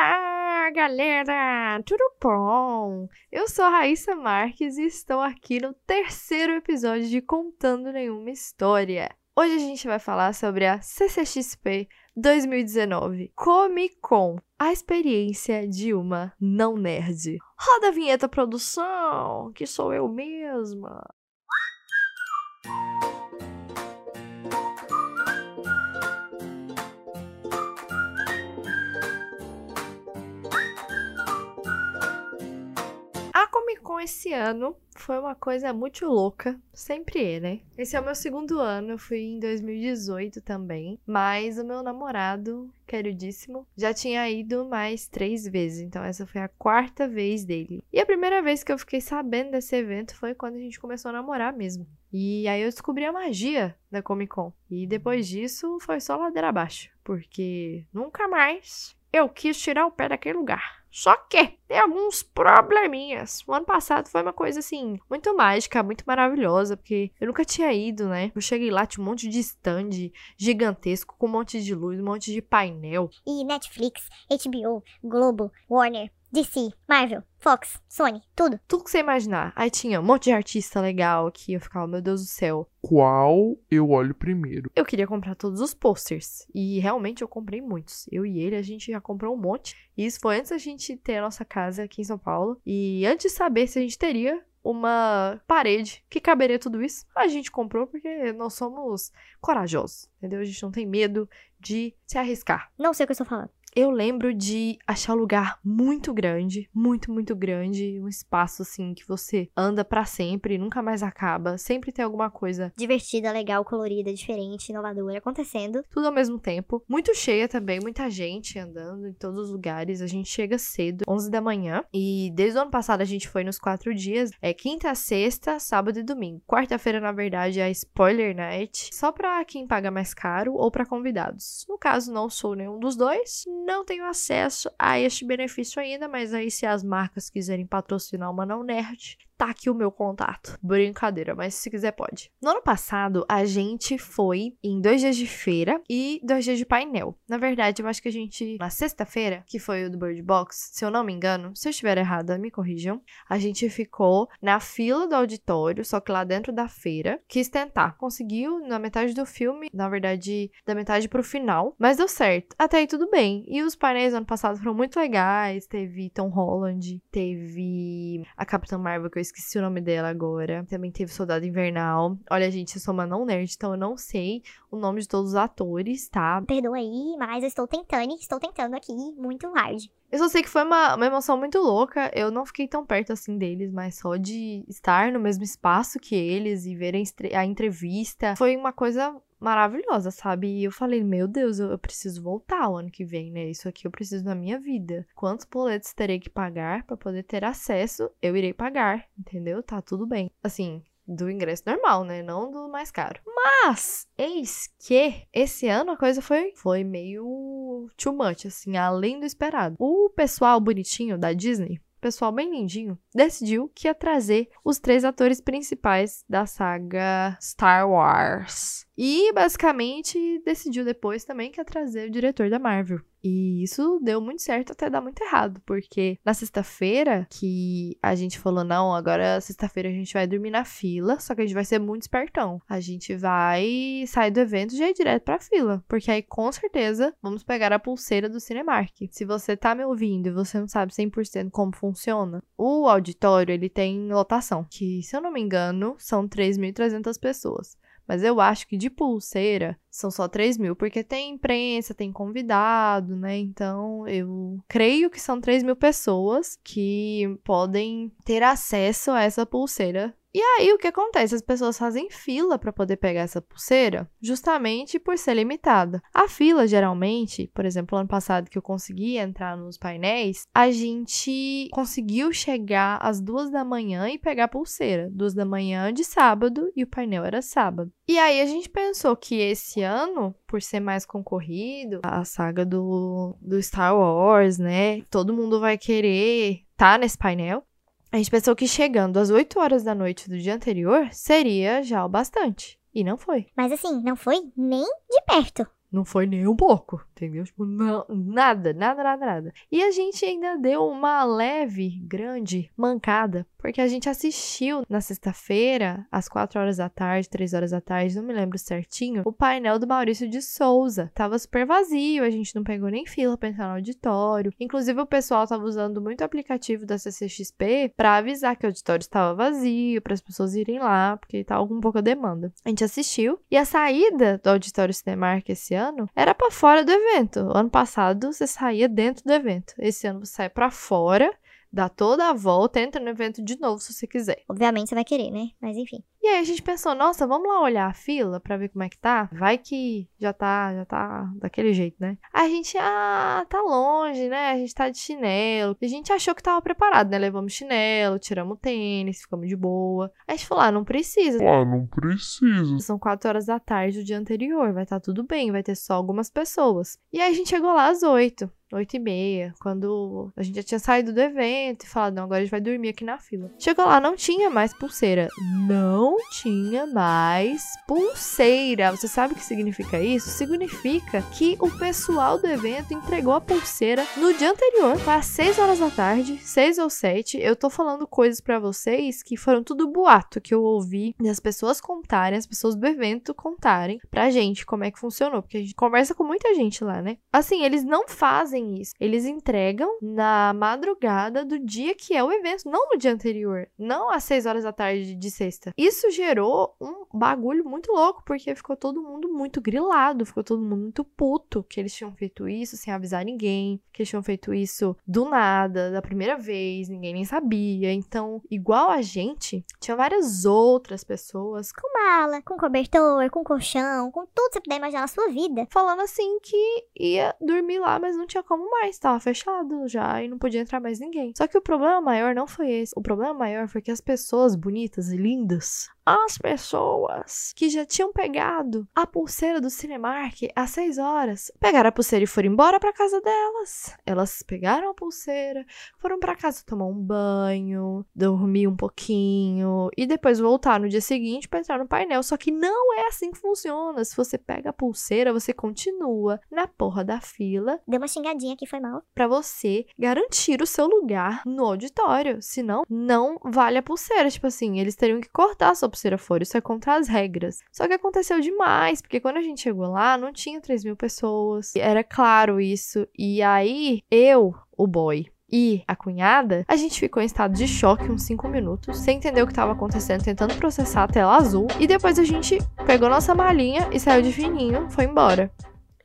Olá, galera! Tudo bom? Eu sou Raíssa Marques e estou aqui no terceiro episódio de Contando Nenhuma História. Hoje a gente vai falar sobre a CCXP 2019 Comic Con, a experiência de uma não nerd. Roda a vinheta produção, que sou eu mesma. Con esse ano foi uma coisa muito louca, sempre é, né? Esse é o meu segundo ano, eu fui em 2018 também, mas o meu namorado, queridíssimo, já tinha ido mais três vezes, então essa foi a quarta vez dele. E a primeira vez que eu fiquei sabendo desse evento foi quando a gente começou a namorar mesmo. E aí eu descobri a magia da Comic Con. E depois disso foi só ladeira abaixo, porque nunca mais eu quis tirar o pé daquele lugar. Só que tem alguns probleminhas. O ano passado foi uma coisa assim, muito mágica, muito maravilhosa, porque eu nunca tinha ido, né? Eu cheguei lá, tinha um monte de stand gigantesco, com um monte de luz, um monte de painel. E Netflix, HBO, Globo, Warner, DC, Marvel, Fox, Sony, tudo. Tudo que você imaginar. Aí tinha um monte de artista legal que eu ficava, meu Deus do céu. Qual eu olho primeiro? Eu queria comprar todos os posters. E realmente eu comprei muitos. Eu e ele, a gente já comprou um monte. E isso foi antes da gente ter a nossa casa aqui em São Paulo. E antes de saber se a gente teria uma parede que caberia tudo isso, a gente comprou porque nós somos corajosos, entendeu? A gente não tem medo de se arriscar. Não sei o que eu estou falando. Eu lembro de achar um lugar muito grande, muito, muito grande, um espaço assim que você anda para sempre, nunca mais acaba, sempre tem alguma coisa Divertida, legal, colorida, diferente, inovadora acontecendo. tudo ao mesmo tempo. Muito cheia também, muita gente andando em todos os lugares. A gente chega cedo, 11 da manhã. E desde o ano passado a gente foi nos quatro dias. É quinta, sexta, sábado e domingo. Quarta-feira, na verdade, é a Spoiler Night. Só pra quem paga mais caro ou pra convidados. No caso, não sou nenhum dos dois. Não tenho acesso a este benefício ainda. Mas aí, se as marcas quiserem patrocinar uma não nerd, tá aqui o meu contato. Brincadeira, mas se quiser pode. No ano passado, a gente foi em dois dias de feira e dois dias de painel. Na verdade, eu acho que a gente, na sexta-feira, que foi o do Bird Box, se eu não me engano, se eu estiver errada, me corrijam, a gente ficou na fila do auditório, só que lá dentro da feira, quis tentar. Conseguiu na metade do filme, na verdade, da metade pro final, mas deu certo. Até aí tudo bem. E os painéis ano passado foram muito legais. Teve Tom Holland, teve a Capitã Marvel, que eu esqueci o nome dela agora. Também teve Soldado Invernal. Olha, gente, eu sou uma não nerd, então eu não sei o nome de todos os atores, tá? Perdoa aí, mas eu estou tentando, estou tentando aqui, muito hard. Eu só sei que foi uma, uma emoção muito louca. Eu não fiquei tão perto assim deles, mas só de estar no mesmo espaço que eles e verem a entrevista foi uma coisa maravilhosa, sabe? E eu falei, meu Deus, eu, eu preciso voltar o ano que vem, né? Isso aqui eu preciso na minha vida. Quantos boletos terei que pagar pra poder ter acesso? Eu irei pagar, entendeu? Tá tudo bem. Assim, do ingresso normal, né? Não do mais caro. Mas, eis que esse ano a coisa foi, foi meio too much, assim, além do esperado. O pessoal bonitinho da Disney, pessoal bem lindinho, decidiu que ia trazer os três atores principais da saga Star Wars. E basicamente decidiu depois também que ia trazer o diretor da Marvel. E isso deu muito certo até dar muito errado, porque na sexta-feira que a gente falou, não, agora sexta-feira a gente vai dormir na fila, só que a gente vai ser muito espertão. A gente vai sair do evento e já ir direto pra fila, porque aí com certeza vamos pegar a pulseira do Cinemark. Se você tá me ouvindo e você não sabe 100% como funciona, o auditório ele tem lotação, que se eu não me engano são 3.300 pessoas. Mas eu acho que de pulseira são só 3 mil, porque tem imprensa, tem convidado, né? Então eu creio que são 3 mil pessoas que podem ter acesso a essa pulseira. E aí o que acontece? As pessoas fazem fila para poder pegar essa pulseira, justamente por ser limitada. A fila, geralmente, por exemplo, ano passado que eu consegui entrar nos painéis, a gente conseguiu chegar às duas da manhã e pegar a pulseira. Duas da manhã de sábado e o painel era sábado. E aí a gente pensou que esse ano, por ser mais concorrido, a saga do, do Star Wars, né? Todo mundo vai querer tá nesse painel. A gente pensou que chegando às 8 horas da noite do dia anterior seria já o bastante. E não foi. Mas assim, não foi nem de perto. Não foi nem um pouco, entendeu? Tipo, não, nada, nada, nada, nada. E a gente ainda deu uma leve, grande mancada, porque a gente assistiu na sexta-feira, às 4 horas da tarde, 3 horas da tarde, não me lembro certinho, o painel do Maurício de Souza. Tava super vazio, a gente não pegou nem fila pra entrar no auditório. Inclusive, o pessoal tava usando muito o aplicativo da CCXP pra avisar que o auditório estava vazio, para as pessoas irem lá, porque tava com pouca demanda. A gente assistiu, e a saída do auditório Cinemark esse ano era para fora do evento. Ano passado você saía dentro do evento. Esse ano você sai para fora, dá toda a volta, entra no evento de novo se você quiser. Obviamente você vai querer, né? Mas enfim. E aí a gente pensou, nossa, vamos lá olhar a fila pra ver como é que tá? Vai que já tá, já tá daquele jeito, né? A gente, ah, tá longe, né? A gente tá de chinelo. E a gente achou que tava preparado, né? Levamos chinelo, tiramos o tênis, ficamos de boa. A gente falou, ah, não precisa. Ah, não precisa. São quatro horas da tarde do dia anterior, vai estar tá tudo bem, vai ter só algumas pessoas. E aí a gente chegou lá às oito. Oito e meia, quando a gente já tinha saído do evento e falado, não, agora a gente vai dormir aqui na fila. Chegou lá, não tinha mais pulseira. Não tinha mais pulseira. Você sabe o que significa isso? Significa que o pessoal do evento entregou a pulseira no dia anterior, foi às 6 horas da tarde, 6 ou 7. Eu tô falando coisas para vocês que foram tudo boato que eu ouvi das pessoas contarem, as pessoas do evento contarem pra gente como é que funcionou, porque a gente conversa com muita gente lá, né? Assim, eles não fazem isso. Eles entregam na madrugada do dia que é o evento, não no dia anterior, não às 6 horas da tarde de sexta. Isso gerou um bagulho muito louco, porque ficou todo mundo muito grilado, ficou todo mundo muito puto que eles tinham feito isso sem avisar ninguém, que eles tinham feito isso do nada, da primeira vez, ninguém nem sabia. Então, igual a gente, tinha várias outras pessoas Com mala, com cobertor, com colchão, com tudo que você puder imaginar na sua vida. falando assim que ia dormir lá, mas não tinha como mais, tava fechado já e não podia entrar mais ninguém. Só que o problema maior não foi esse. O problema maior foi que as pessoas bonitas e lindas as pessoas que já tinham pegado a pulseira do Cinemark às 6 horas pegaram a pulseira e foram embora para casa delas. Elas pegaram a pulseira, foram para casa tomar um banho, dormir um pouquinho e depois voltar no dia seguinte para entrar no painel. Só que não é assim que funciona. Se você pega a pulseira, você continua na porra da fila Deu uma xingadinha aqui, foi mal. para você garantir o seu lugar no auditório. Senão, não vale a pulseira. Tipo assim, eles teriam que cortar a sua pulseira fora. Isso é contra as regras. Só que aconteceu demais, porque quando a gente chegou lá, não tinha 3 mil pessoas. Era claro isso. E aí, eu, o boy, e a cunhada, a gente ficou em estado de choque uns 5 minutos, sem entender o que estava acontecendo, tentando processar a tela azul. E depois a gente pegou nossa malinha e saiu de fininho, foi embora.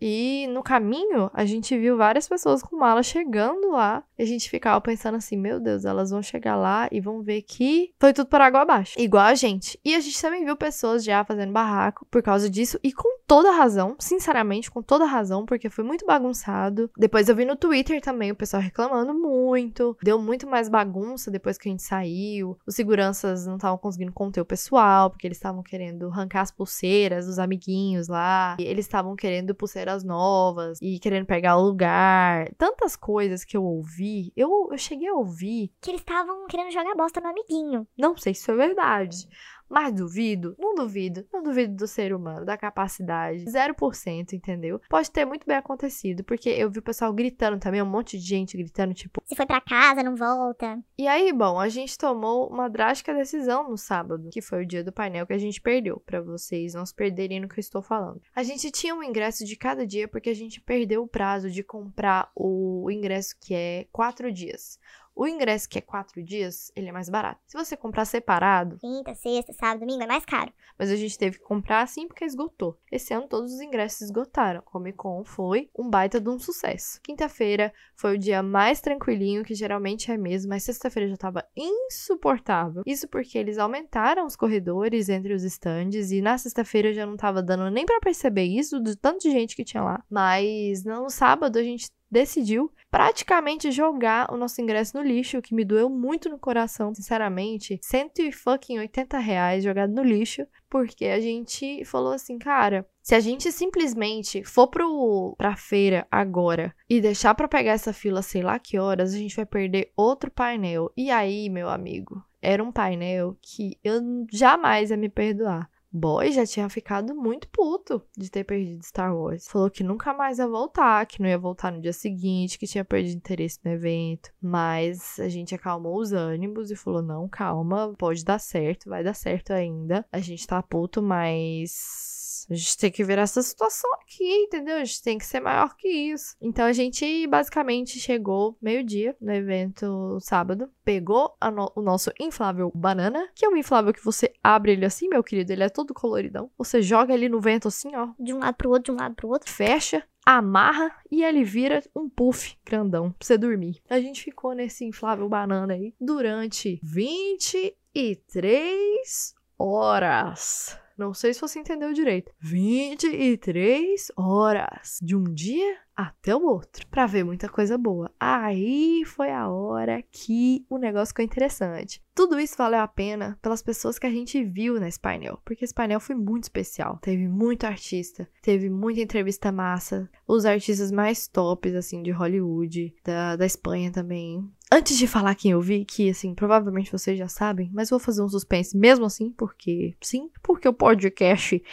E no caminho, a gente viu várias pessoas com mala chegando lá. E a gente ficava pensando assim: meu Deus, elas vão chegar lá e vão ver que foi tudo por água abaixo. Igual a gente. E a gente também viu pessoas já fazendo barraco por causa disso. E com toda razão, sinceramente, com toda razão, porque foi muito bagunçado. Depois eu vi no Twitter também o pessoal reclamando muito. Deu muito mais bagunça depois que a gente saiu. Os seguranças não estavam conseguindo conter o pessoal, porque eles estavam querendo arrancar as pulseiras dos amiguinhos lá. E eles estavam querendo pulseiras novas e querendo pegar o lugar. Tantas coisas que eu ouvi. Eu, eu cheguei a ouvir. Que eles estavam querendo jogar bosta no amiguinho. Não sei se isso é verdade. Mas duvido, não duvido, não duvido do ser humano, da capacidade. 0%, entendeu? Pode ter muito bem acontecido, porque eu vi o pessoal gritando também, um monte de gente gritando, tipo. Se foi pra casa, não volta. E aí, bom, a gente tomou uma drástica decisão no sábado, que foi o dia do painel que a gente perdeu, pra vocês não se perderem no que eu estou falando. A gente tinha um ingresso de cada dia porque a gente perdeu o prazo de comprar o ingresso que é quatro dias. O ingresso que é quatro dias, ele é mais barato. Se você comprar separado, Quinta, sexta, sábado, domingo é mais caro. mas a gente teve que comprar assim porque esgotou. Esse ano todos os ingressos esgotaram. Comic Con foi um baita de um sucesso. Quinta-feira foi o dia mais tranquilinho, que geralmente é mesmo, mas sexta-feira já tava insuportável. Isso porque eles aumentaram os corredores entre os estandes e na sexta-feira já não tava dando nem pra perceber isso, de tanto de gente que tinha lá. Mas no sábado a gente decidiu praticamente jogar o nosso ingresso no lixo, o que me doeu muito no coração, sinceramente. 180 reais jogado no lixo, porque a gente falou assim, cara, se a gente simplesmente for pro, pra feira agora e deixar pra pegar essa fila sei lá que horas, a gente vai perder outro painel. E aí, meu amigo, era um painel que eu jamais ia me perdoar. Boy já tinha ficado muito puto de ter perdido Star Wars. Falou que nunca mais ia voltar, que não ia voltar no dia seguinte, que tinha perdido interesse no evento. Mas a gente acalmou os ânimos e falou: não, calma, pode dar certo, vai dar certo ainda. A gente tá puto, mas a gente tem que ver essa situação aqui, entendeu? A gente tem que ser maior que isso. Então a gente basicamente chegou meio-dia no evento sábado, pegou no o nosso inflável banana, que é um inflável que você abre ele assim, meu querido, ele é todo coloridão. Você joga ele no vento assim, ó. De um lado pro outro, de um lado pro outro. Fecha, amarra e ele vira um puff grandão pra você dormir. A gente ficou nesse inflável banana aí durante 23 horas. Não sei se você entendeu direito. 23 horas de um dia até o outro para ver muita coisa boa. Aí foi a hora que o negócio ficou interessante. Tudo isso valeu a pena pelas pessoas que a gente viu nesse painel, porque esse painel foi muito especial. Teve muito artista, teve muita entrevista massa, os artistas mais tops, assim, de Hollywood, da, da Espanha também. Antes de falar quem eu vi, que, assim, provavelmente vocês já sabem, mas vou fazer um suspense mesmo assim, porque, sim, porque o podcast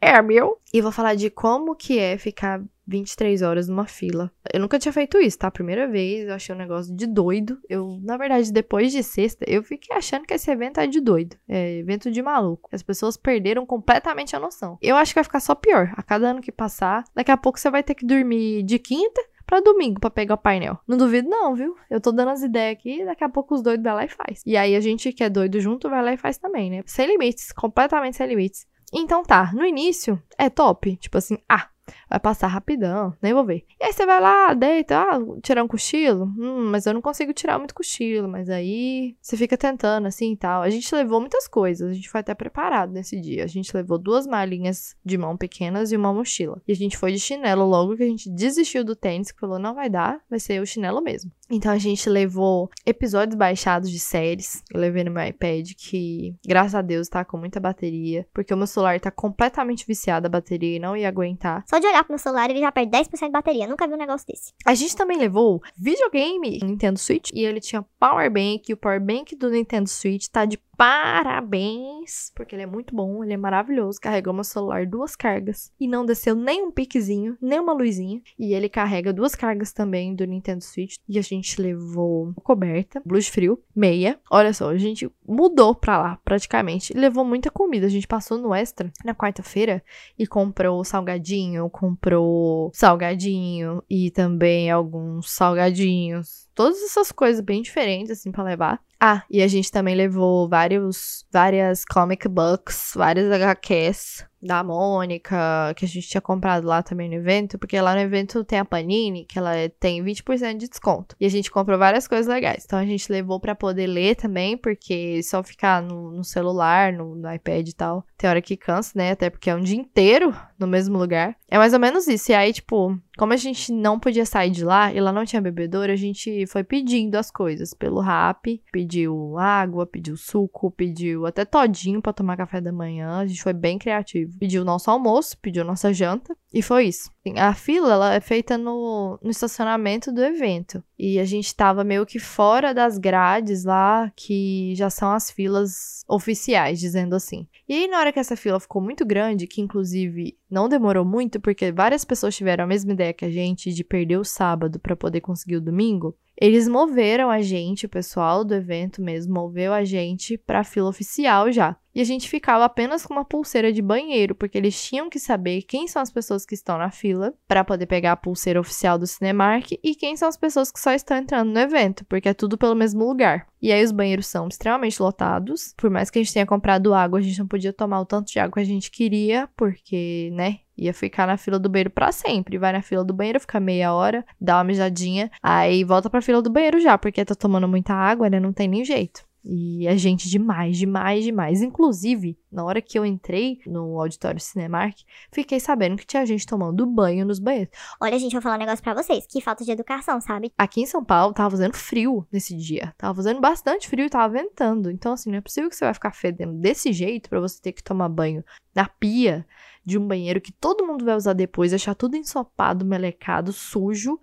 é meu. E vou falar de como que é ficar 23 horas numa fila. Eu nunca tinha feito isso, tá? Primeira vez, eu achei um negócio de doido. Eu, na verdade, depois de sexta, eu fiquei achando que esse evento é de doido. É evento de maluco. As pessoas perderam completamente a noção. Eu acho que vai ficar só pior. A cada ano que passar, daqui a pouco você vai ter que dormir de quinta pra domingo pra pegar o painel. Não duvido não, viu? Eu tô dando as ideias aqui, daqui a pouco os doidos vai lá e faz. E aí a gente que é doido junto vai lá e faz também, né? Sem limites, completamente sem limites. Então tá, no início é top, tipo assim, ah, Vai passar rapidão, nem vou ver. E aí você vai lá, deita, ah, tirar um cochilo? Hum, mas eu não consigo tirar muito cochilo. Mas aí você fica tentando assim e tal. A gente levou muitas coisas, a gente foi até preparado nesse dia. A gente levou duas malinhas de mão pequenas e uma mochila. E a gente foi de chinelo logo que a gente desistiu do tênis, que falou: não vai dar, vai ser o chinelo mesmo. Então a gente levou episódios baixados de séries. Eu levei no meu iPad, que graças a Deus tá com muita bateria, porque o meu celular tá completamente viciado a bateria e não ia aguentar. Só de olhar pro meu celular, ele já perde 10% de bateria. Nunca vi um negócio desse. A gente também levou videogame Nintendo Switch e ele tinha Power Bank. E o Power Bank do Nintendo Switch tá de parabéns, porque ele é muito bom, ele é maravilhoso. Carregou meu celular duas cargas e não desceu nem um piquezinho, nem uma luzinha. E ele carrega duas cargas também do Nintendo Switch. E a gente levou coberta, blues frio, meia. Olha só, a gente mudou pra lá praticamente. Levou muita comida. A gente passou no extra na quarta-feira e comprou salgadinho, comprou salgadinho e também alguns salgadinhos. Todas essas coisas bem diferentes, assim, para levar. Ah, e a gente também levou vários, várias comic books, várias HQs da Mônica, que a gente tinha comprado lá também no evento, porque lá no evento tem a Panini, que ela tem 20% de desconto. E a gente comprou várias coisas legais. Então a gente levou para poder ler também, porque só ficar no, no celular, no, no, iPad e tal, tem hora que cansa, né? Até porque é um dia inteiro no mesmo lugar. É mais ou menos isso. E aí, tipo, como a gente não podia sair de lá e lá não tinha bebedouro, a gente foi pedindo as coisas pelo rap, pediu água, pediu suco, pediu até todinho para tomar café da manhã. A gente foi bem criativo pediu nosso almoço, pediu nossa janta, e foi isso. A fila ela é feita no, no estacionamento do evento. E a gente tava meio que fora das grades lá, que já são as filas oficiais, dizendo assim. E aí, na hora que essa fila ficou muito grande, que inclusive não demorou muito, porque várias pessoas tiveram a mesma ideia que a gente de perder o sábado para poder conseguir o domingo, eles moveram a gente, o pessoal do evento mesmo, moveu a gente pra fila oficial já. E a gente ficava apenas com uma pulseira de banheiro, porque eles tinham que saber quem são as pessoas que estão na fila para poder pegar a pulseira oficial do Cinemark e quem são as pessoas que só estão entrando no evento, porque é tudo pelo mesmo lugar. E aí os banheiros são extremamente lotados. Por mais que a gente tenha comprado água, a gente não podia tomar o tanto de água que a gente queria, porque, né, ia ficar na fila do banheiro para sempre. Vai na fila do banheiro, fica meia hora, dá uma mijadinha, aí volta pra fila do banheiro já, porque tá tomando muita água, né? Não tem nem jeito. E é gente demais, demais, demais. Inclusive, na hora que eu entrei no auditório Cinemark, fiquei sabendo que tinha gente tomando banho nos banheiros. Olha, gente, vou falar um negócio pra vocês. Que falta de educação, sabe? Aqui em São Paulo tava fazendo frio nesse dia. Tava fazendo bastante frio e tava ventando. Então, assim, não é possível que você vai ficar fedendo desse jeito para você ter que tomar banho na pia de um banheiro que todo mundo vai usar depois, achar tudo ensopado, melecado, sujo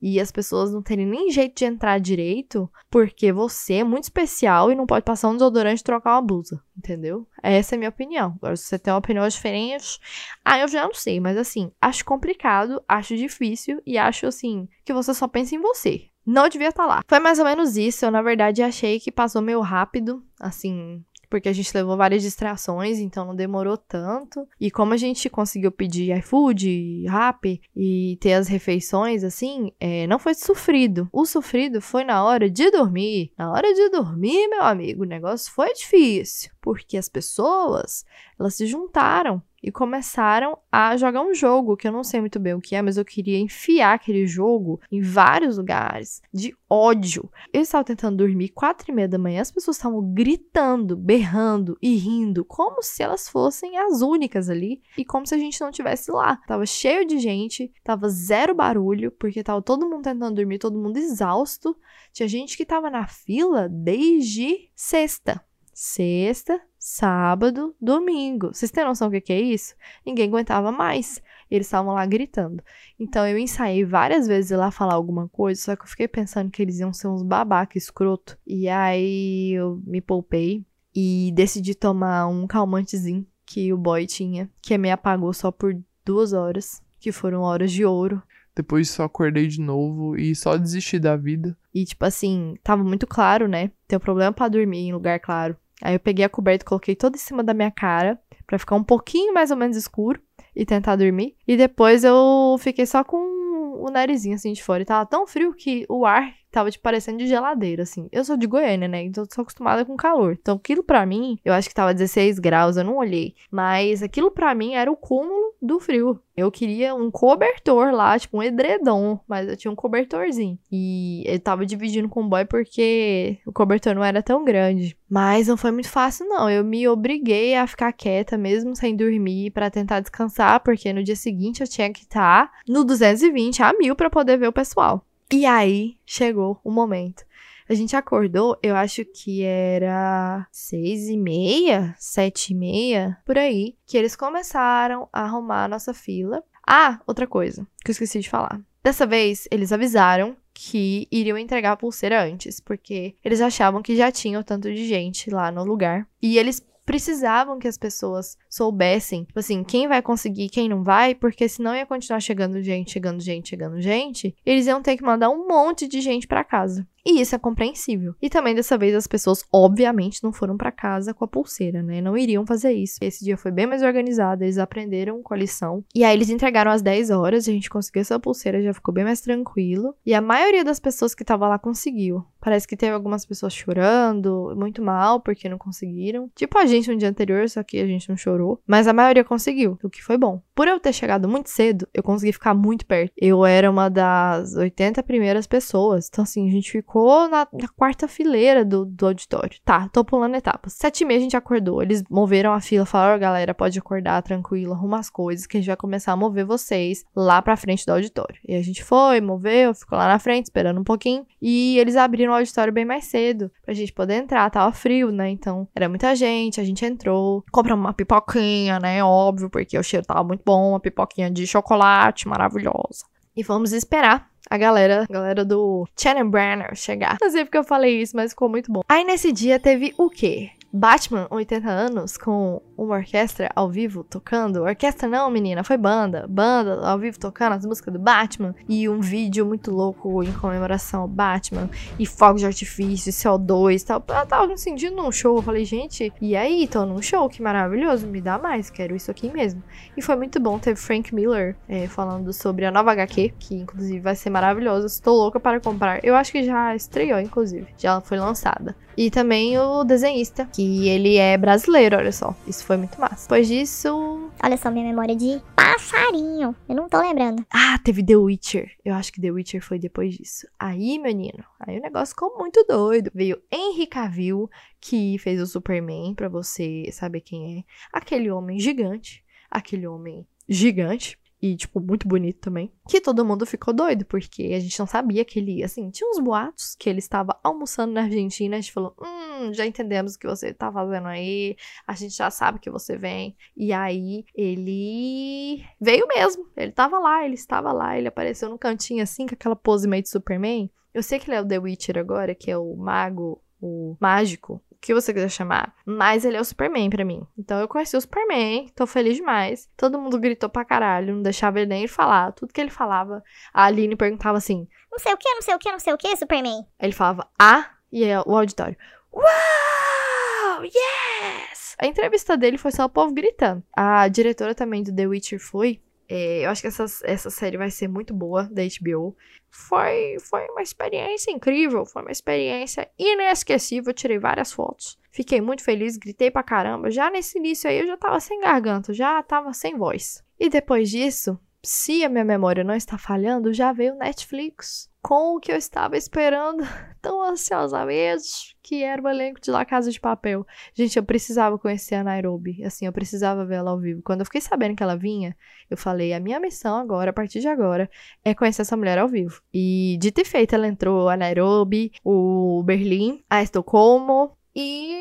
e as pessoas não terem nem jeito de entrar direito porque você é muito especial e não pode passar um desodorante e trocar uma blusa, entendeu? Essa é a minha opinião. Agora, se você tem uma opinião diferente, ah, eu já não sei, mas assim, acho complicado, acho difícil e acho assim que você só pensa em você. Não devia estar lá. Foi mais ou menos isso. Eu, na verdade, achei que passou meio rápido. Assim, porque a gente levou várias distrações, então não demorou tanto. E como a gente conseguiu pedir iFood, Rap e ter as refeições, assim, é, não foi sofrido. O sofrido foi na hora de dormir. Na hora de dormir, meu amigo, o negócio foi difícil, porque as pessoas, elas se juntaram e começaram a jogar um jogo que eu não sei muito bem o que é, mas eu queria enfiar aquele jogo em vários lugares de ódio. Eu estava tentando dormir quatro e meia da manhã, as pessoas estavam gritando, berrando e rindo, como se elas fossem as únicas ali e como se a gente não tivesse lá. Tava cheio de gente, tava zero barulho, porque tava todo mundo tentando dormir, todo mundo exausto. Tinha gente que tava na fila desde sexta. Sexta, sábado, domingo. Vocês têm noção do que é isso? Ninguém aguentava mais. Eles estavam lá gritando. Então eu ensaiei várias vezes ir lá falar alguma coisa, só que eu fiquei pensando que eles iam ser uns babaca escroto. E aí eu me poupei e decidi tomar um calmantezinho que o boy tinha, que me apagou só por duas horas, que foram horas de ouro. Depois só acordei de novo e só desisti da vida. E, tipo assim, tava muito claro, né? Tem um problema para dormir em lugar claro. Aí eu peguei a coberta e coloquei toda em cima da minha cara, para ficar um pouquinho mais ou menos escuro e tentar dormir. E depois eu fiquei só com o narizinho assim de fora. E tava tão frio que o ar tava tipo parecendo de geladeira, assim. Eu sou de Goiânia, né? Então eu sou acostumada com calor. Então aquilo para mim, eu acho que tava 16 graus, eu não olhei. Mas aquilo para mim era o cúmulo do frio. Eu queria um cobertor lá, tipo um edredom, mas eu tinha um cobertorzinho. E eu tava dividindo com o boy porque o cobertor não era tão grande. Mas não foi muito fácil, não. Eu me obriguei a ficar quieta, mesmo sem dormir, para tentar descansar, porque no dia seguinte eu tinha que estar tá no 220 a mil para poder ver o pessoal. E aí chegou o momento. A gente acordou, eu acho que era seis e meia, sete e meia, por aí, que eles começaram a arrumar a nossa fila. Ah, outra coisa que eu esqueci de falar. Dessa vez, eles avisaram que iriam entregar a pulseira antes, porque eles achavam que já tinham tanto de gente lá no lugar. E eles precisavam que as pessoas soubessem, tipo assim, quem vai conseguir, quem não vai, porque senão ia continuar chegando gente, chegando gente, chegando gente, eles iam ter que mandar um monte de gente para casa. E isso é compreensível. E também dessa vez as pessoas, obviamente, não foram para casa com a pulseira, né? Não iriam fazer isso. Esse dia foi bem mais organizado, eles aprenderam com a lição. E aí eles entregaram às 10 horas, a gente conseguiu essa pulseira, já ficou bem mais tranquilo. E a maioria das pessoas que tava lá conseguiu. Parece que teve algumas pessoas chorando, muito mal, porque não conseguiram. Tipo a gente no dia anterior, só que a gente não chorou. Mas a maioria conseguiu, o que foi bom. Por eu ter chegado muito cedo, eu consegui ficar muito perto. Eu era uma das 80 primeiras pessoas. Então, assim, a gente ficou ficou na, na quarta fileira do, do auditório. Tá, tô pulando etapas. Sete e meia a gente acordou. Eles moveram a fila, falaram, oh, galera, pode acordar tranquilo, arruma as coisas, que a gente vai começar a mover vocês lá pra frente do auditório. E a gente foi, moveu, ficou lá na frente, esperando um pouquinho. E eles abriram o auditório bem mais cedo, pra gente poder entrar. Tava frio, né? Então, era muita gente, a gente entrou. Compramos uma pipoquinha, né? Óbvio, porque o cheiro tava muito bom. Uma pipoquinha de chocolate maravilhosa. E vamos esperar a galera, a galera do Shannon Brenner chegar. Não sei porque eu falei isso, mas ficou muito bom. Aí nesse dia teve o quê? Batman, 80 anos, com uma orquestra ao vivo tocando. Orquestra não, menina, foi banda. Banda ao vivo tocando as músicas do Batman. E um vídeo muito louco em comemoração ao Batman. E fogos de artifício, CO2 e tal. Eu tava me sentindo num show. Eu falei, gente, e aí? Tô num show, que maravilhoso. Me dá mais, quero isso aqui mesmo. E foi muito bom. Teve Frank Miller é, falando sobre a nova HQ, que inclusive vai ser maravilhosa. Estou louca para comprar. Eu acho que já estreou, inclusive. Já foi lançada. E também o desenhista, que ele é brasileiro, olha só. Isso foi muito massa. Depois disso. Olha só minha memória de passarinho. Eu não tô lembrando. Ah, teve The Witcher. Eu acho que The Witcher foi depois disso. Aí, menino, aí o negócio ficou muito doido. Veio Henry Cavill, que fez o Superman, pra você saber quem é. Aquele homem gigante. Aquele homem gigante e, tipo, muito bonito também. Que todo mundo ficou doido, porque a gente não sabia que ele ia. Assim, tinha uns boatos que ele estava almoçando na Argentina. A gente falou, hum, já entendemos o que você tá fazendo aí, a gente já sabe que você vem. E aí ele veio mesmo, ele tava lá, ele estava lá, ele apareceu no cantinho assim, com aquela pose meio de Superman. Eu sei que ele é o The Witcher agora, que é o mago, o mágico, que você quiser chamar. Mas ele é o Superman pra mim. Então eu conheci o Superman, tô feliz demais. Todo mundo gritou pra caralho, não deixava ele nem falar. Tudo que ele falava, a Aline perguntava assim: Não sei o que, não sei o que, não sei o que, Superman. Ele falava ah, e aí o auditório. Uau! Yes! A entrevista dele foi só o povo gritando. A diretora também do The Witcher foi. É, eu acho que essa, essa série vai ser muito boa da HBO. Foi, foi uma experiência incrível, foi uma experiência inesquecível. Eu tirei várias fotos. Fiquei muito feliz, gritei pra caramba. Já nesse início aí eu já tava sem garganta, já tava sem voz. E depois disso, se a minha memória não está falhando, já veio Netflix com o que eu estava esperando tão ansiosamente, que era o elenco de La Casa de Papel. Gente, eu precisava conhecer a Nairobi, assim, eu precisava ver ela ao vivo. Quando eu fiquei sabendo que ela vinha, eu falei, a minha missão agora, a partir de agora, é conhecer essa mulher ao vivo. E, de ter feito, ela entrou a Nairobi, o Berlim, a Estocolmo e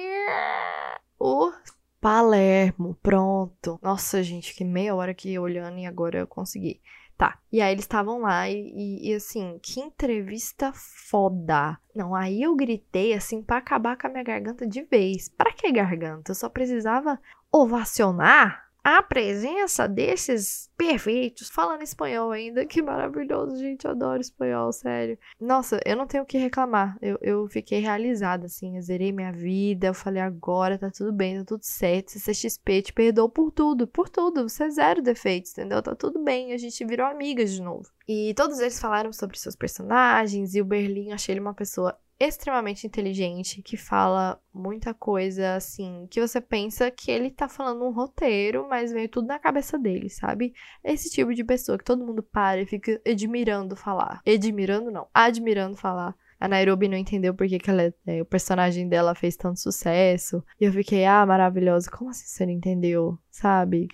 o Palermo, pronto. Nossa, gente, que meia hora aqui olhando e agora eu consegui. Tá. E aí eles estavam lá e, e, e, assim, que entrevista foda. Não, aí eu gritei assim para acabar com a minha garganta de vez. Para que garganta? Eu só precisava ovacionar a presença desses perfeitos, falando espanhol ainda, que maravilhoso, gente, eu adoro espanhol, sério. Nossa, eu não tenho o que reclamar, eu, eu fiquei realizada, assim, eu zerei minha vida, eu falei, agora tá tudo bem, tá tudo certo, CXP te perdoou por tudo, por tudo, você é zero defeitos, entendeu? Tá tudo bem, a gente virou amigas de novo. E todos eles falaram sobre seus personagens, e o Berlim, achei ele uma pessoa extremamente inteligente, que fala muita coisa assim, que você pensa que ele tá falando um roteiro, mas veio tudo na cabeça dele, sabe? Esse tipo de pessoa que todo mundo para e fica admirando falar. Admirando não, admirando falar. A Nairobi não entendeu porque que ela, é, o personagem dela fez tanto sucesso. E eu fiquei, ah, maravilhosa. Como assim você não entendeu? Sabe?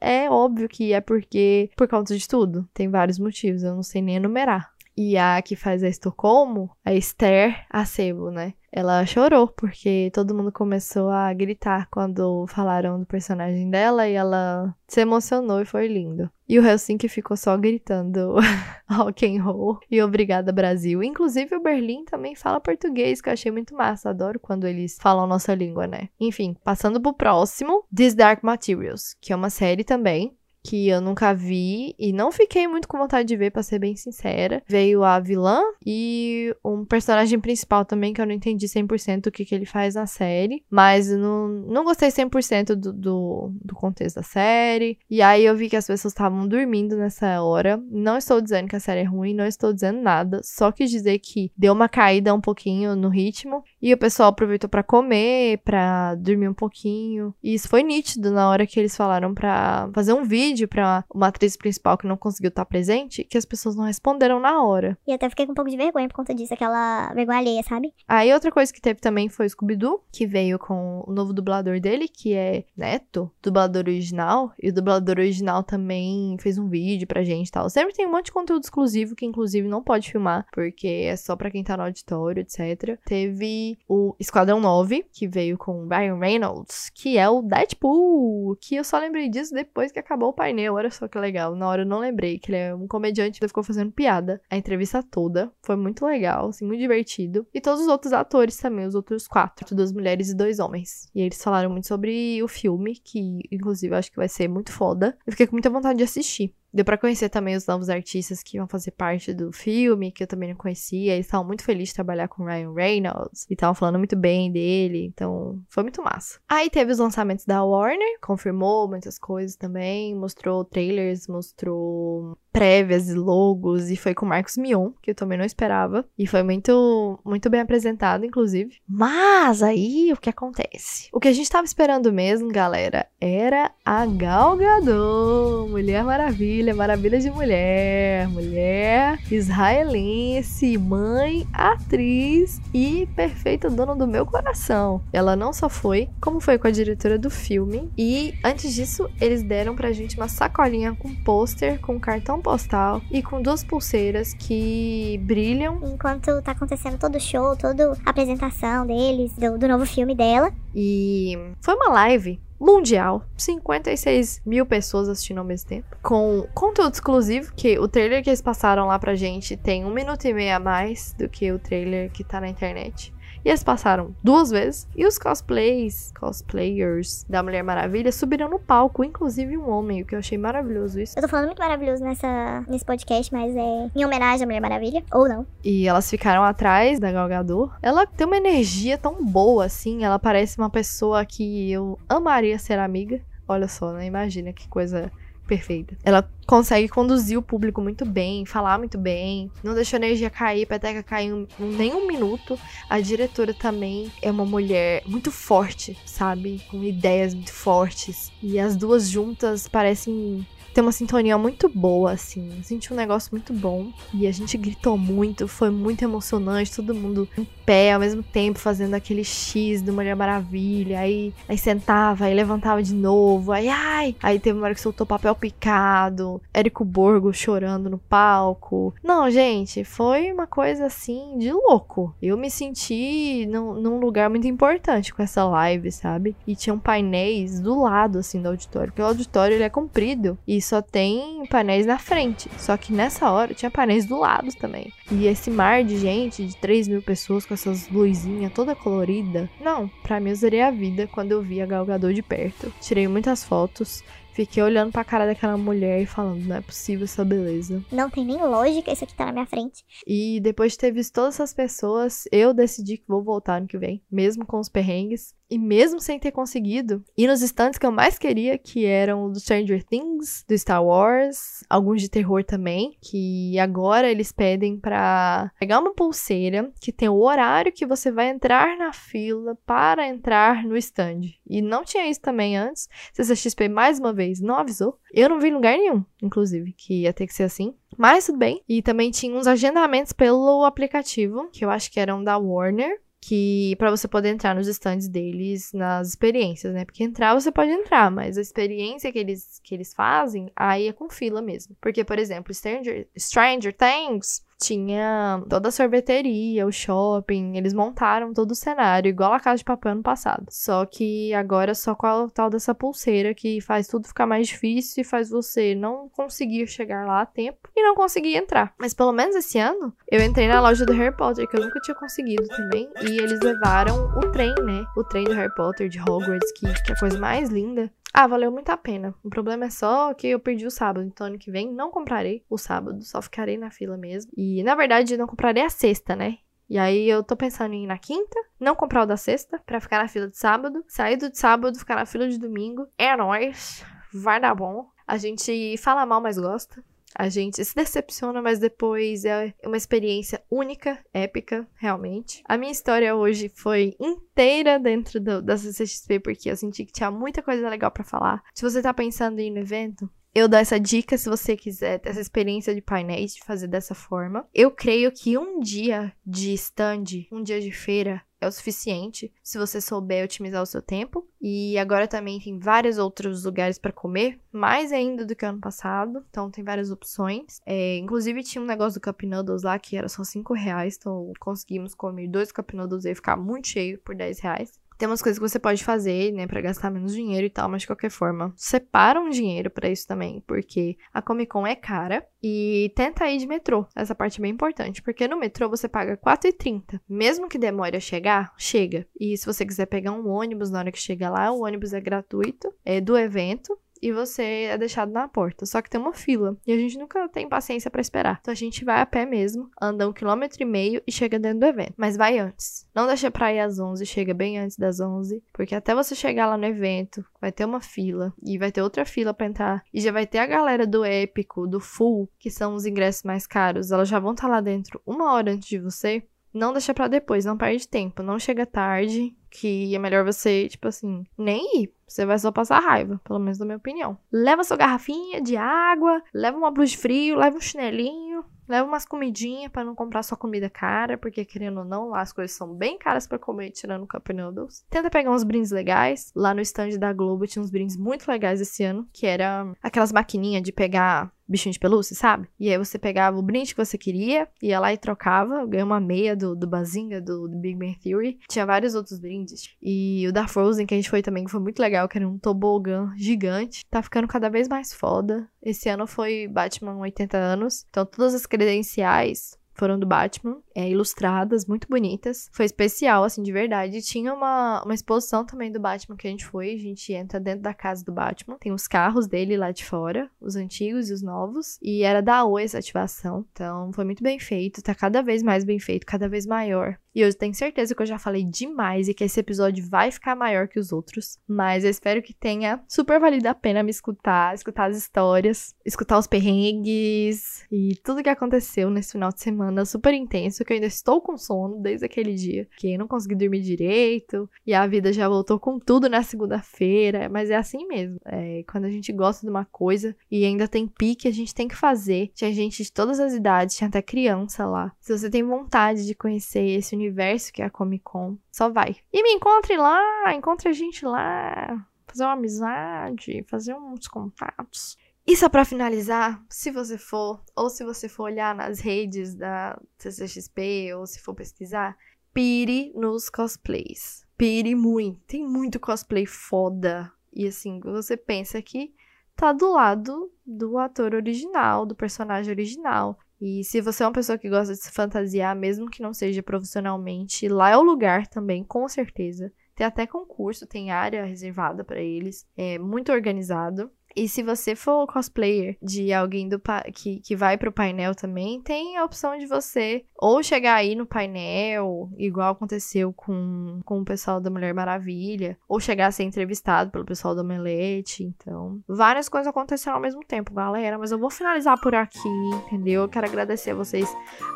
É óbvio que é porque. Por conta de tudo. Tem vários motivos. Eu não sei nem enumerar. E a que faz a Estocolmo, a Esther Acebo, né? Ela chorou porque todo mundo começou a gritar quando falaram do personagem dela e ela se emocionou e foi lindo. E o Helsinki ficou só gritando rock and roll e obrigada Brasil. Inclusive o Berlim também fala português, que eu achei muito massa. Adoro quando eles falam nossa língua, né? Enfim, passando pro próximo, This Dark Materials, que é uma série também que eu nunca vi e não fiquei muito com vontade de ver, pra ser bem sincera. Veio a vilã e um personagem principal também que eu não entendi 100% o que, que ele faz na série, mas não, não gostei 100% do, do, do contexto da série. E aí eu vi que as pessoas estavam dormindo nessa hora. Não estou dizendo que a série é ruim, não estou dizendo nada, só quis dizer que deu uma caída um pouquinho no ritmo e o pessoal aproveitou para comer, para dormir um pouquinho. E isso foi nítido na hora que eles falaram para fazer um vídeo pra uma atriz principal que não conseguiu estar presente, que as pessoas não responderam na hora. E até fiquei com um pouco de vergonha por conta disso, aquela vergonha alheia, sabe? Aí outra coisa que teve também foi o Scooby-Doo, que veio com o novo dublador dele, que é Neto, dublador original. E o dublador original também fez um vídeo pra gente e tal. Sempre tem um monte de conteúdo exclusivo que, inclusive, não pode filmar, porque é só pra quem tá no auditório, etc. Teve o Esquadrão 9, que veio com Ryan Reynolds, que é o Deadpool, que eu só lembrei disso depois que acabou o painel, olha só que legal. Na hora eu não lembrei que ele é um comediante que ficou fazendo piada a entrevista toda. Foi muito legal, assim, muito divertido. E todos os outros atores também, os outros quatro, duas mulheres e dois homens. E eles falaram muito sobre o filme, que inclusive eu acho que vai ser muito foda. Eu fiquei com muita vontade de assistir. Deu pra conhecer também os novos artistas que vão fazer parte do filme, que eu também não conhecia. Eles estavam muito felizes de trabalhar com Ryan Reynolds. E estavam falando muito bem dele. Então, foi muito massa. Aí teve os lançamentos da Warner. Confirmou muitas coisas também. Mostrou trailers, mostrou prévias e logos. E foi com Marcos Mion, que eu também não esperava. E foi muito, muito bem apresentado, inclusive. Mas aí, o que acontece? O que a gente tava esperando mesmo, galera, era a Gal Gadot. Mulher Maravilha Maravilha, Maravilha de Mulher, mulher israelense, mãe, atriz e perfeita dona do meu coração. Ela não só foi, como foi com a diretora do filme. E antes disso, eles deram pra gente uma sacolinha com pôster, com cartão postal e com duas pulseiras que brilham. Enquanto tá acontecendo todo o show, toda a apresentação deles, do, do novo filme dela. E foi uma live mundial, 56 mil pessoas assistindo ao mesmo tempo, com conteúdo exclusivo, que o trailer que eles passaram lá pra gente tem um minuto e meio a mais do que o trailer que tá na internet. E eles passaram duas vezes. E os cosplays, cosplayers da Mulher Maravilha subiram no palco, inclusive um homem, o que eu achei maravilhoso isso. Eu tô falando muito maravilhoso nessa, nesse podcast, mas é em homenagem à Mulher Maravilha, ou não. E elas ficaram atrás da Gal Gadot. Ela tem uma energia tão boa, assim. Ela parece uma pessoa que eu amaria ser amiga. Olha só, né? Imagina que coisa perfeita. Ela consegue conduzir o público muito bem, falar muito bem, não deixa a energia cair, a peteca cair um, nem um minuto. A diretora também é uma mulher muito forte, sabe? Com ideias muito fortes. E as duas juntas parecem ter uma sintonia muito boa, assim. Senti um negócio muito bom. E a gente gritou muito, foi muito emocionante, todo mundo em pé ao mesmo tempo, fazendo aquele X do Mulher Maravilha. Aí, aí sentava, aí levantava de novo. Aí, ai! Aí teve uma hora que soltou papel picado. Érico Borgo chorando no palco. Não, gente, foi uma coisa assim de louco. Eu me senti num, num lugar muito importante com essa live, sabe? E tinham painéis do lado, assim, do auditório. Porque o auditório ele é comprido. E só tem painéis na frente. Só que nessa hora tinha painéis do lado também. E esse mar de gente, de 3 mil pessoas com essas luzinhas toda colorida. Não, pra mim eu zerei a vida quando eu vi a Galgador de perto. Tirei muitas fotos. Fiquei olhando pra cara daquela mulher e falando, não é possível essa beleza. Não tem nem lógica isso aqui tá na minha frente. E depois de ter visto todas essas pessoas, eu decidi que vou voltar ano que vem, mesmo com os perrengues. E mesmo sem ter conseguido, ir nos stands que eu mais queria, que eram do Stranger Things, do Star Wars, alguns de terror também, que agora eles pedem pra pegar uma pulseira que tem o horário que você vai entrar na fila para entrar no stand. E não tinha isso também antes. CCXP mais uma vez não avisou. Eu não vi em lugar nenhum, inclusive, que ia ter que ser assim. Mas tudo bem. E também tinha uns agendamentos pelo aplicativo, que eu acho que eram da Warner que para você poder entrar nos stands deles nas experiências, né? Porque entrar você pode entrar, mas a experiência que eles, que eles fazem, aí é com fila mesmo. Porque, por exemplo, Stranger, Stranger Things tinha toda a sorveteria, o shopping, eles montaram todo o cenário, igual a Casa de Papel ano passado. Só que agora só com a tal dessa pulseira que faz tudo ficar mais difícil e faz você não conseguir chegar lá a tempo e não conseguir entrar. Mas pelo menos esse ano, eu entrei na loja do Harry Potter, que eu nunca tinha conseguido também, e eles levaram o trem, né? O trem do Harry Potter de Hogwarts, que, que é a coisa mais linda. Ah, valeu muito a pena. O problema é só que eu perdi o sábado. Então, ano que vem, não comprarei o sábado. Só ficarei na fila mesmo. E, na verdade, não comprarei a sexta, né? E aí eu tô pensando em ir na quinta, não comprar o da sexta, pra ficar na fila de sábado. Sair do de sábado, ficar na fila de domingo. É nóis. Vai dar bom. A gente fala mal, mas gosta. A gente se decepciona, mas depois é uma experiência única, épica, realmente. A minha história hoje foi inteira dentro do, da CCXP, porque eu senti que tinha muita coisa legal para falar. Se você tá pensando em ir no evento, eu dou essa dica se você quiser ter essa experiência de painéis, de fazer dessa forma. Eu creio que um dia de stand, um dia de feira, é o suficiente se você souber otimizar o seu tempo. E agora também tem vários outros lugares para comer, mais ainda do que ano passado. Então tem várias opções. É, inclusive tinha um negócio do Cup Noodles lá que era só 5 reais. Então conseguimos comer dois Cup Noodles e ficar muito cheio por 10 reais. Tem umas coisas que você pode fazer, né, para gastar menos dinheiro e tal, mas de qualquer forma, separa um dinheiro para isso também, porque a Comic Con é cara e tenta ir de metrô. Essa parte é bem importante, porque no metrô você paga 4,30. Mesmo que demore a chegar, chega. E se você quiser pegar um ônibus na hora que chega lá, o ônibus é gratuito, é do evento e você é deixado na porta. Só que tem uma fila e a gente nunca tem paciência para esperar. Então a gente vai a pé mesmo, anda um quilômetro e meio e chega dentro do evento. Mas vai antes. Não deixa pra ir às 11, chega bem antes das 11, porque até você chegar lá no evento, vai ter uma fila e vai ter outra fila para entrar. E já vai ter a galera do épico, do full, que são os ingressos mais caros. Elas já vão estar tá lá dentro uma hora antes de você. Não deixa para depois, não perde tempo, não chega tarde, que é melhor você, tipo assim, nem ir. Você vai só passar raiva, pelo menos na minha opinião. Leva sua garrafinha de água, leva uma blusa de frio, leva um chinelinho, leva umas comidinhas para não comprar só comida cara, porque querendo ou não, lá as coisas são bem caras para comer, tirando o Cup Noodles. Tenta pegar uns brindes legais. Lá no stand da Globo tinha uns brindes muito legais esse ano, que era aquelas maquininhas de pegar bichinho de pelúcia, sabe? E aí você pegava o brinde que você queria, ia lá e trocava, ganhou uma meia do, do Bazinga, do, do Big Bang Theory. Tinha vários outros brindes. E o da Frozen, que a gente foi também, que foi muito legal, que era um tobogã gigante. Tá ficando cada vez mais foda. Esse ano foi Batman 80 anos. Então todas as credenciais foram do Batman, é, ilustradas, muito bonitas. Foi especial, assim, de verdade. Tinha uma, uma exposição também do Batman que a gente foi. A gente entra dentro da casa do Batman. Tem os carros dele lá de fora, os antigos e os novos. E era da Oi essa ativação. Então foi muito bem feito. Tá cada vez mais bem feito, cada vez maior. E eu tenho certeza que eu já falei demais e que esse episódio vai ficar maior que os outros. Mas eu espero que tenha super valido a pena me escutar, escutar as histórias, escutar os perrengues e tudo que aconteceu nesse final de semana super intenso, que eu ainda estou com sono desde aquele dia, que não consegui dormir direito e a vida já voltou com tudo na segunda-feira. Mas é assim mesmo. É, quando a gente gosta de uma coisa e ainda tem pique, a gente tem que fazer. Tinha gente de todas as idades, tinha até criança lá. Se você tem vontade de conhecer esse universo que é a Comic Con. Só vai. E me encontre lá, encontre a gente lá, fazer uma amizade, fazer uns contatos. E só pra finalizar, se você for, ou se você for olhar nas redes da CCXP, ou se for pesquisar, pire nos cosplays. Pire muito. Tem muito cosplay foda. E assim, você pensa que tá do lado do ator original, do personagem original. E se você é uma pessoa que gosta de se fantasiar, mesmo que não seja profissionalmente, lá é o lugar também, com certeza. Tem até concurso, tem área reservada para eles, é muito organizado. E se você for cosplayer de alguém do que, que vai pro painel também, tem a opção de você ou chegar aí no painel, igual aconteceu com, com o pessoal da Mulher Maravilha, ou chegar a ser entrevistado pelo pessoal do Omelete. Então, várias coisas aconteceram ao mesmo tempo, galera. Mas eu vou finalizar por aqui, entendeu? Eu quero agradecer a vocês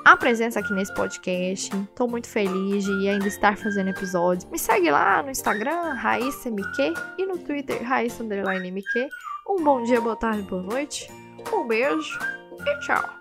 a presença aqui nesse podcast. Tô muito feliz de ainda estar fazendo episódios. Me segue lá no Instagram, Raíssa MQ, e no Twitter, Raíssa MQ. Um bom dia, boa tarde, boa noite. Um beijo e tchau.